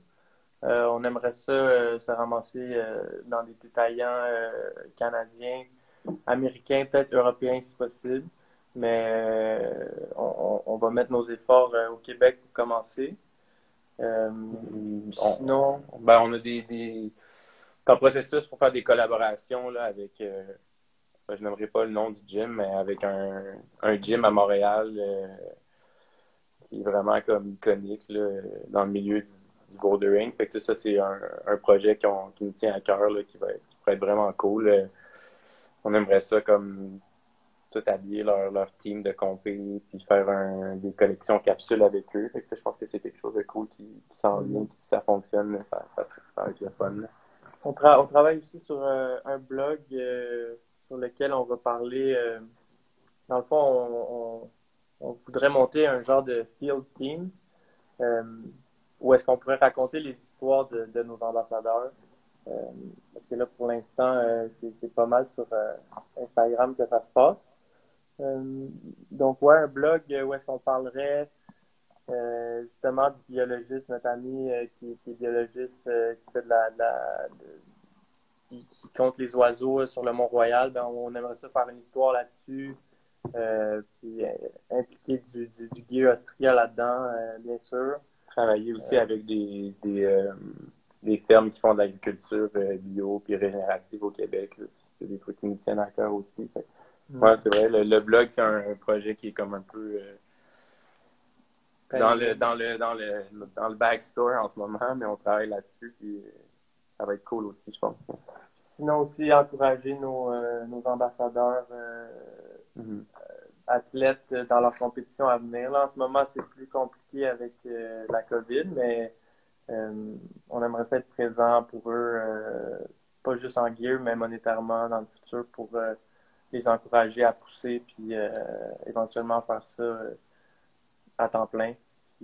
Speaker 2: on aimerait ça se ramasser dans des détaillants canadiens, américains, peut-être européens si possible. Mais on, va mettre nos efforts au Québec pour commencer.
Speaker 3: sinon, ben, on a des un processus pour faire des collaborations là, avec, euh, je n'aimerais pas le nom du gym, mais avec un, un gym à Montréal euh, qui est vraiment comme iconique là, dans le milieu du, du bouldering. Fait que ça, c'est un, un projet qui, nous tient à cœur, là, qui, va être, qui pourrait être vraiment cool. on aimerait ça comme tout habiller leur, leur team de compé, puis faire un, des collections capsules avec eux. Fait que je pense que c'est quelque chose de cool qui, s'en vient, puis si ça fonctionne, ça, ça, ça, va être le fun.
Speaker 2: On, travaille aussi sur euh, un blog euh, sur lequel on va parler. Euh, dans le fond, on, voudrait monter un genre de field team où est-ce qu'on pourrait raconter les histoires de, nos ambassadeurs. parce que là, pour l'instant, c'est pas mal sur Instagram que ça se passe. donc, ouais, un blog où est-ce qu'on parlerait euh, justement du biologiste, notre ami euh, qui, est biologiste, euh, qui fait de la, qui, compte les oiseaux sur le Mont-Royal, ben, on aimerait ça faire une histoire là-dessus. puis impliquer du, du, du Austria là-dedans, bien sûr.
Speaker 3: Travailler aussi avec des, des, des, fermes qui font de l'agriculture bio puis régénérative au Québec. C'est des trucs qui nous tiennent à cœur aussi. Mm. Ouais, c'est vrai. Le, blog, c'est un, projet qui est comme un peu dans le, dans le, dans le, dans le backstore en ce moment, mais on travaille là-dessus, puis ça va être cool aussi, je pense.
Speaker 2: Sinon aussi, encourager nos, euh, nos ambassadeurs euh, mm-hmm. euh, athlètes dans leur compétition à venir. Là, en ce moment, c'est plus compliqué avec la COVID, mais on aimerait être présent pour eux, pas juste en gear, mais monétairement dans le futur pour les encourager à pousser, puis éventuellement faire ça à temps plein.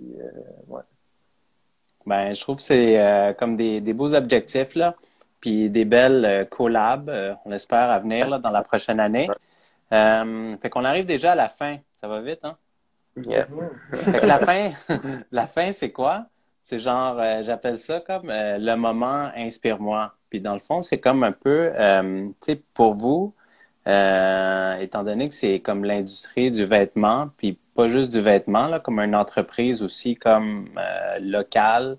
Speaker 2: Euh,
Speaker 1: ben, je trouve que c'est euh, comme des, beaux objectifs, là, puis des belles euh, collabs, on espère, à venir là, dans la prochaine année. fait qu'on arrive déjà à la fin. Ça va vite, hein? la fin, la fin, c'est quoi? C'est genre, j'appelle ça comme le moment inspire-moi. Puis dans le fond, c'est comme un peu, tu sais, pour vous, étant donné que c'est comme l'industrie du vêtement, puis pas juste du vêtement, comme une entreprise aussi comme euh, locale.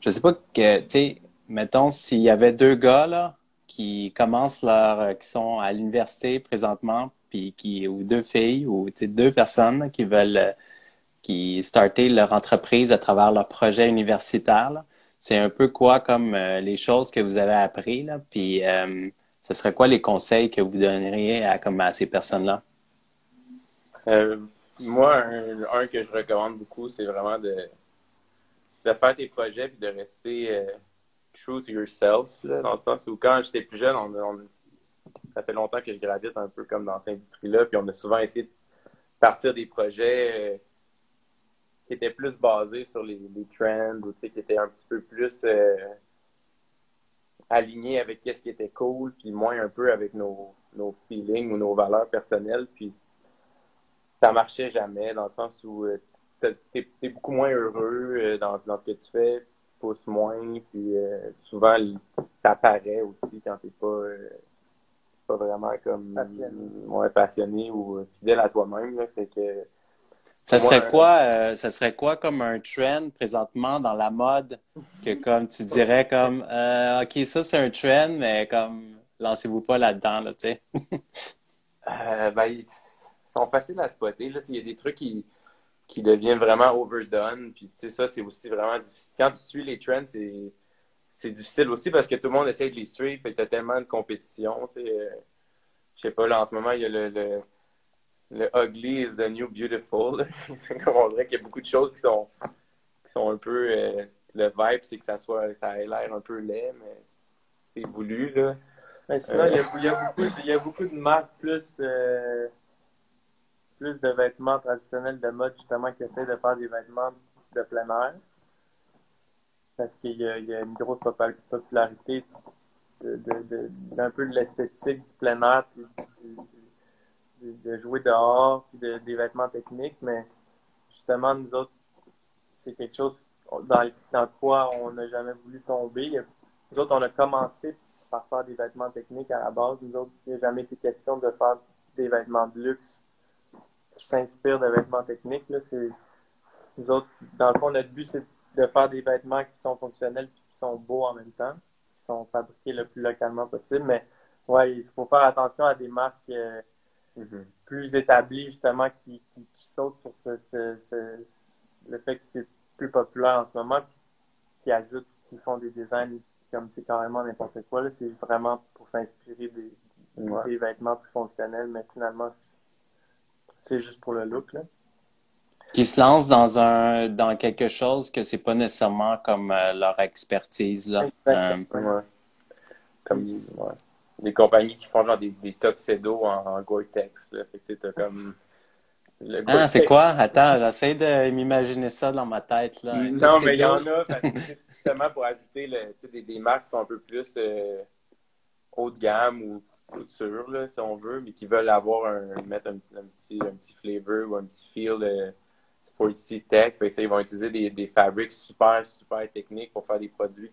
Speaker 1: Je sais pas que, tu sais, mettons, s'il y avait deux gars là, qui commencent leur, euh, qui sont à l'université présentement, puis qui, ou deux filles, ou deux personnes qui veulent, euh, qui starter leur entreprise à travers leur projet universitaire. C'est un peu quoi comme les choses que vous avez appris, là, puis ce serait quoi les conseils que vous donneriez à ces personnes-là?
Speaker 3: Moi, un, que je recommande beaucoup, c'est vraiment de, de faire tes projets et de rester euh, true to yourself, dans le sens où quand j'étais plus jeune, on, ça fait longtemps que je gravite un peu comme dans cette industrie-là, puis on a souvent essayé de partir des projets euh, qui étaient plus basés sur les, trends ou qui étaient un petit peu plus euh, alignés avec ce qui était cool, puis moins un peu avec nos, nos feelings ou nos valeurs personnelles. Puis ça marchait jamais, dans le sens où euh, tu es, beaucoup moins heureux euh, dans, dans, ce que tu fais, tu pousses moins, puis euh, souvent ça apparaît aussi quand tu n'es pas, pas vraiment comme passionné, passionné ou fidèle à toi-même. Fait que
Speaker 1: ça serait quoi, ça serait quoi comme un trend présentement dans la mode que comme tu dirais comme ok ça c'est un trend mais comme lancez-vous pas là-dedans là tu sais?
Speaker 3: ben, sont faciles à spotter. Là, il y a des trucs qui, qui deviennent vraiment overdone. Puis ça, c'est aussi vraiment difficile. Quand tu suis les trends, c'est, c'est difficile aussi parce que tout le monde essaie de les suivre et tu as tellement de compétition. Euh, je sais pas, là, en ce moment, il y a le, le, le ugly is the new beautiful. on dirait qu'il y a beaucoup de choses qui sont, qui sont un peu. Euh, le vibe, c'est que ça soit ça ait l'air un peu laid, mais c'est voulu. Là.
Speaker 2: sinon, il, y a, il, y a beaucoup, il y a beaucoup de marques plus. Euh, plus de vêtements traditionnels de mode, justement, qui essaient de faire des vêtements de plein air. Parce qu'il y, a une grosse popularité d'un peu de l'esthétique du plein air, puis de jouer dehors, puis des vêtements techniques. Mais justement, nous autres, c'est quelque chose dans, dans quoi on n'a jamais voulu tomber. Nous autres, on a commencé par faire des vêtements techniques à la base. Nous autres, il n'a jamais été question de faire des vêtements de luxe qui s'inspirent de vêtements techniques. Là, c'est, nous autres, dans le fond, notre but, c'est de faire des vêtements qui sont fonctionnels et qui sont beaux en même temps, qui sont fabriqués le plus localement possible. Mais ouais, il faut faire attention à des marques euh, mm-hmm. plus établies, justement, qui, qui, sautent sur ce, le fait que c'est plus populaire en ce moment, qui ajoutent, qui font des designs comme c'est carrément n'importe quoi. C'est vraiment pour s'inspirer des, des, vêtements plus fonctionnels, mais finalement, c'est juste pour le look, là.
Speaker 1: Qui se lancent dans un dans quelque chose que c'est pas nécessairement comme euh, leur expertise, là.
Speaker 3: Euh, comme des compagnies qui font genre des, des tuxedos en, en Gore-Tex, là. Fait que comme...
Speaker 1: Ah, c'est quoi? Attends, j'essaie de m'imaginer ça dans ma tête, là.
Speaker 3: Non, mais il y en a, justement pour ajouter le, des, des marques qui sont un peu plus euh, haut de gamme ou couture, là, si on veut, mais qui veulent avoir un, mettre un, petit, un petit flavor ou un petit feel de sporty tech. ça, ils vont utiliser des, des fabriques super, super techniques pour faire des produits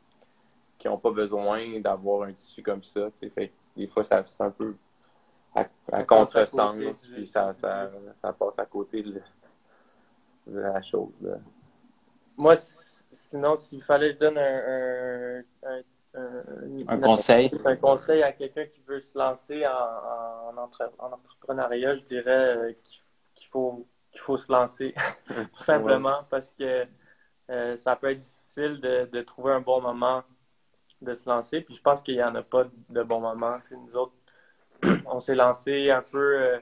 Speaker 3: qui n'ont pas besoin d'avoir un tissu comme ça. Fait, des fois, ça, c'est un peu à, contresens, puis ça, ça, ça, passe à côté de, la chose.
Speaker 2: Moi, sinon, s'il fallait que je donne un, un,
Speaker 1: un, conseil?
Speaker 2: Un conseil à quelqu'un qui veut se lancer en, en, en entrepreneuriat, je dirais euh, qu'il faut, qu'il faut se lancer, tout simplement, parce que euh, ça peut être difficile de, de, trouver un bon moment de se lancer. Puis je pense qu'il n'y en a pas de bon moment. nous autres, on s'est lancé un peu euh,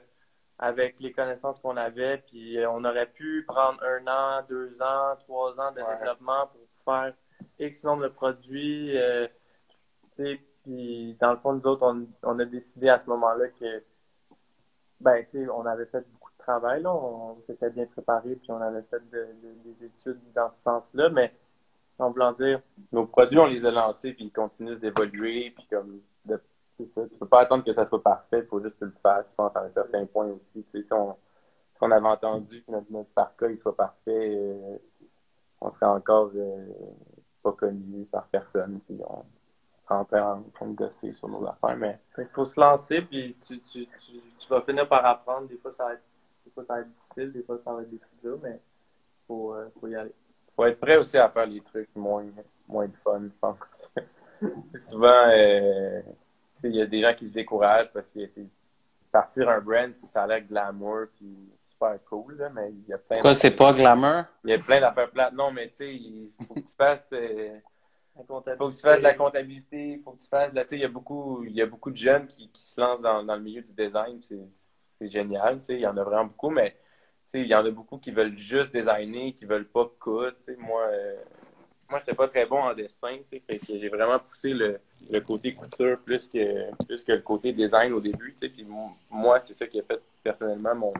Speaker 2: avec les connaissances qu'on avait, puis on aurait pu prendre un an, deux ans, trois ans de développement pour faire X nombre de produits. Puis dans le fond, nous autres, on, a décidé à ce moment-là que ben, on avait fait beaucoup de travail, là, on, s'était bien préparé, puis on avait fait des études dans ce sens-là, mais en voulant dire.
Speaker 3: Nos produits, on les a lancés, puis ils continuent d'évoluer, puis comme. Tu peux pas attendre que ça soit parfait, il faut juste que tu le fasses, je pense, à un certain point aussi. Tu sais, si on, avait entendu que notre, notre parc il soit parfait, euh, on serait encore euh, pas connu par personne, puis on en train de gosser sur nos affaires. Mais...
Speaker 2: Il faut se lancer, puis tu, tu, tu, tu, vas finir par apprendre. Des fois, ça va être, des fois, ça va être difficile, des fois, ça va être des trucs mais il faut, euh, faut y aller.
Speaker 3: faut être prêt aussi à faire les trucs moins, moins de fun, je pense. souvent, euh, il y a des gens qui se découragent parce que c'est partir un brand, si ça a l'air glamour, puis super cool, là, mais il y a plein
Speaker 1: Pourquoi c'est pas glamour?
Speaker 3: Il y a plein d'affaires plates. Non, mais tu sais, il faut que tu fasses... Faut que tu fasses de la comptabilité, il faut que tu fasses de il y a beaucoup, il y a beaucoup de jeunes qui, se lancent dans, le milieu du design, c'est génial, il y en a vraiment beaucoup, mais il y en a beaucoup qui veulent juste designer, qui veulent pas coudre, moi, euh, moi, j'étais pas très bon en dessin, fait que j'ai vraiment poussé le, le, côté couture plus que, plus que le côté design au début, puis moi, c'est ça qui a fait personnellement mon,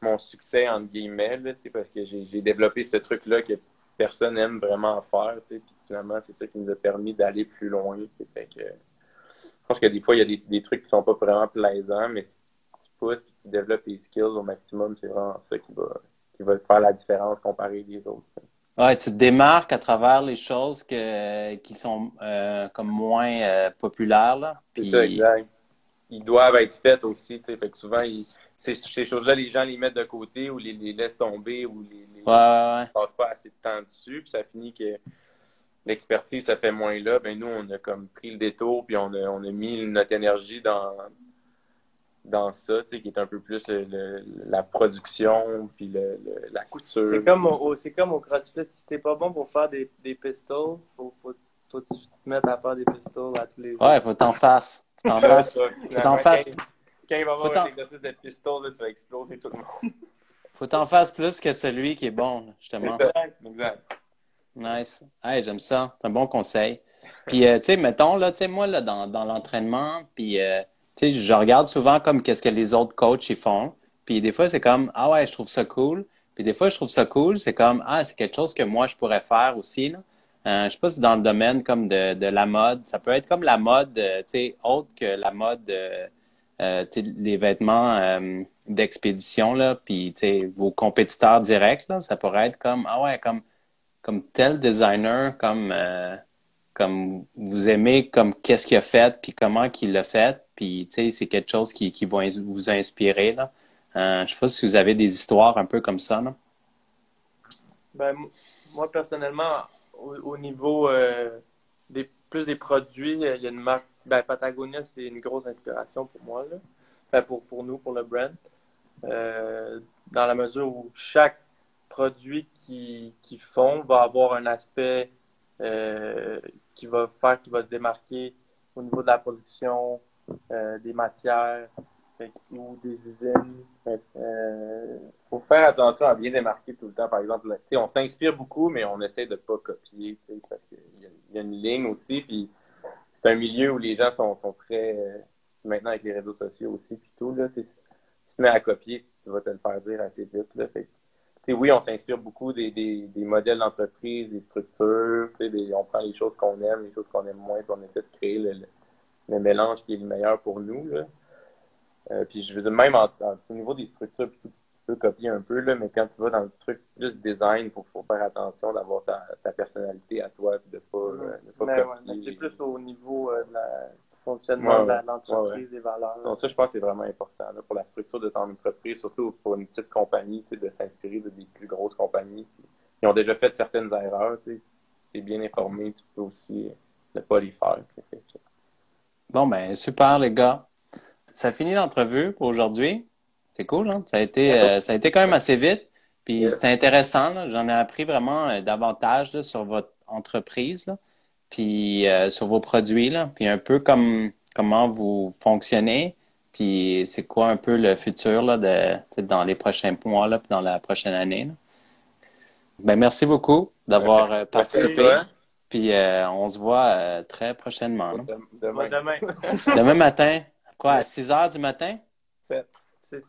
Speaker 3: mon succès, entre guillemets, parce que j'ai développé ce truc-là que personne aime vraiment faire, tu sais, puis finalement, c'est ça qui nous a permis d'aller plus loin. Fait que, je pense que des fois, il y a des, des, trucs qui sont pas vraiment plaisants, mais si tu pousses et tu développes tes skills au maximum, c'est vraiment ça qui va, qui va faire la différence comparé les autres.
Speaker 1: Ouais, tu te démarques à travers les choses que, qui sont euh, comme moins euh, populaires. Là.
Speaker 3: C'est ça, exact. Ils doivent être faits aussi, tu sais. Fait que souvent, ils, ces, ces choses-là, les gens les mettent de côté ou les, les laissent tomber ou les, les
Speaker 1: passent
Speaker 3: pas assez de temps dessus. Puis ça finit que l'expertise, ça fait moins là. Ben nous, on a comme pris le détour puis on a, on a mis notre énergie dans, dans ça, tu sais, qui est un peu plus la production puis le, la couture.
Speaker 2: C'est comme au, c'est comme au CrossFit, si t'es pas bon pour faire des, des pistols, faut, faut, faut que tu te mettes à faire des pistols à tous les jours.
Speaker 1: Ouais, faut t'en fasses. Faut t'en
Speaker 3: quand il va avoir un exercice de pistol, tu vas exploser tout le monde.
Speaker 1: Faut t'en faire plus que celui qui est bon, justement.
Speaker 3: Exact. exact.
Speaker 1: Nice. Hey, j'aime ça. C'est un bon conseil. Puis, euh, tu sais, mettons, là, tu sais, moi, là, dans, dans l'entraînement, puis, euh, tu sais, je regarde souvent comme qu'est-ce que les autres coachs, ils font. Puis, des fois, c'est comme, ah ouais, je trouve ça cool. Puis, des fois, je trouve ça cool. C'est comme, ah, c'est quelque chose que moi, je pourrais faire aussi, là. Euh, je sais pas si dans le domaine comme de, de la mode, ça peut être comme la mode, euh, tu sais, autre que la mode euh, les vêtements euh, d'expédition, là, puis vos compétiteurs directs, là, ça pourrait être comme, ah ouais, comme, comme tel designer, comme, euh, comme vous aimez, comme qu'est-ce qu'il a fait, puis comment qu'il l'a fait, puis c'est quelque chose qui, qui va vous inspirer. Là. Euh, je sais pas si vous avez des histoires un peu comme ça. Là.
Speaker 2: Ben, moi, personnellement, au, niveau des plus des produits, il y a une marque ben, Patagonia, c'est une grosse inspiration pour moi, pour, pour nous, pour le brand. Euh, dans la mesure où chaque produit qu'ils qui font va avoir un aspect euh, qui va faire, qui va se démarquer au niveau de la production, euh, des matières ou des usines. Il
Speaker 3: euh, faut faire attention à bien démarquer tout le temps. Par exemple, on s'inspire beaucoup, mais on essaie de pas copier parce qu'il y, y, a une ligne aussi. Puis c'est un milieu où les gens sont, sont très. Euh, maintenant, avec les réseaux sociaux aussi, puis tout, là, tu te mets à copier, tu vas te le faire dire assez vite. Là, fait, oui, on s'inspire beaucoup des, des, des modèles d'entreprise, des structures, on prend les choses qu'on aime, les choses qu'on aime moins, puis on essaie de créer le, le, mélange qui est le meilleur pour nous. Là. Euh, puis je veux dire, même au niveau des structures, puis tout, peux copier un peu, là, mais quand tu vas dans le truc plus design, il faut, faire attention d'avoir ta, personnalité à toi, de ne pas, euh, pas
Speaker 2: copier. c'est plus au niveau euh, de la fonctionnement de l'entreprise, des valeurs.
Speaker 3: Donc, ça, je pense que c'est vraiment important pour la structure de ton entreprise, surtout pour une petite compagnie, de s'inspirer de des plus grosses compagnies qui ont déjà fait certaines erreurs. Si tu es bien informé, tu peux aussi ne pas les faire.
Speaker 1: Bon, ben super, les gars. Ça finit l'entrevue pour aujourd'hui. C'est cool, hein? Ça a été, euh, ça a été quand même assez vite. Puis c'était intéressant. J'en ai appris vraiment euh, davantage sur votre entreprise, puis euh, sur vos produits, là, puis un peu comme comment vous fonctionnez, puis c'est quoi un peu le futur là, de, dans les prochains mois, là, puis dans la prochaine année. Ben, merci beaucoup d'avoir participé. Puis on se voit très prochainement.
Speaker 2: Demain. Demain.
Speaker 1: Demain matin. Quoi, à 6 heures du matin?
Speaker 2: 7.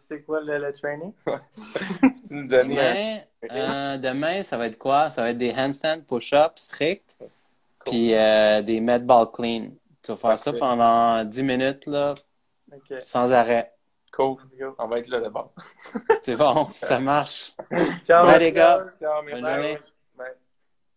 Speaker 2: C'est quoi le, le training?
Speaker 1: demain, euh, demain, ça va être quoi? Ça va être des handstands, push-ups strict, puis euh, des med ball clean. Tu vas faire ça pendant 10 minutes, là, sans arrêt.
Speaker 3: Cool. On va être là d'abord.
Speaker 1: C'est bon, ça marche.
Speaker 2: Ciao,
Speaker 1: les gars. Ciao, merci.